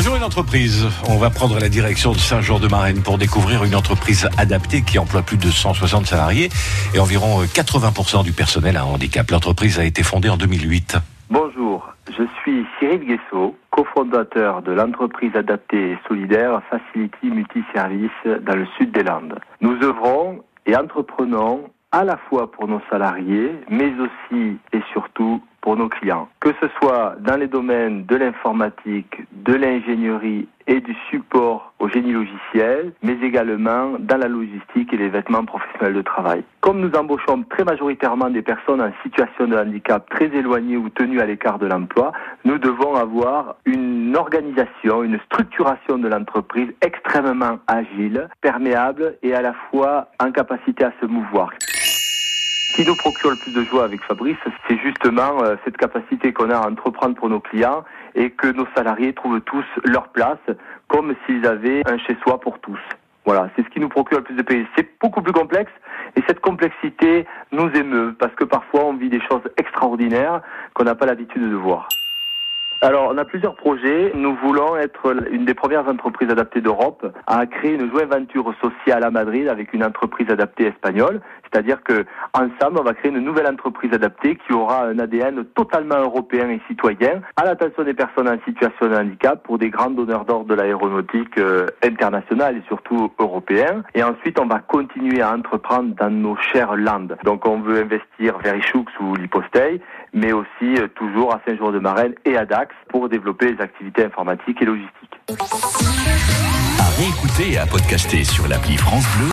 Un jour, une entreprise. On va prendre la direction de Saint-Jean-de-Marenne pour découvrir une entreprise adaptée qui emploie plus de 160 salariés et environ 80% du personnel à handicap. L'entreprise a été fondée en 2008. Bonjour, je suis Cyril Guessot, cofondateur de l'entreprise adaptée et solidaire Facility Multiservice dans le sud des Landes. Nous œuvrons et entreprenons à la fois pour nos salariés, mais aussi et surtout pour nos clients. Que ce soit dans les domaines de l'informatique, de l'ingénierie et du support au génie logiciel, mais également dans la logistique et les vêtements professionnels de travail. Comme nous embauchons très majoritairement des personnes en situation de handicap très éloignées ou tenues à l'écart de l'emploi, nous devons avoir une organisation, une structuration de l'entreprise extrêmement agile, perméable et à la fois en capacité à se mouvoir. Ce qui nous procure le plus de joie avec Fabrice, c'est justement euh, cette capacité qu'on a à entreprendre pour nos clients et que nos salariés trouvent tous leur place comme s'ils avaient un chez-soi pour tous. Voilà, c'est ce qui nous procure le plus de plaisir. C'est beaucoup plus complexe et cette complexité nous émeut parce que parfois on vit des choses extraordinaires qu'on n'a pas l'habitude de voir. Alors, on a plusieurs projets. Nous voulons être une des premières entreprises adaptées d'Europe à créer une joint venture sociale à Madrid avec une entreprise adaptée espagnole. C'est-à-dire que ensemble, on va créer une nouvelle entreprise adaptée qui aura un ADN totalement européen et citoyen à l'attention des personnes en situation de handicap pour des grands donneurs d'ordre de l'aéronautique euh, internationale et surtout européen. Et ensuite, on va continuer à entreprendre dans nos chères landes. Donc, on veut investir vers Ichoux ou Lipostei, mais aussi euh, toujours à Saint-Jean-de-Marenne et à Dax pour développer les activités informatiques et logistiques. À réécouter et à podcaster sur l'appli France Bleu.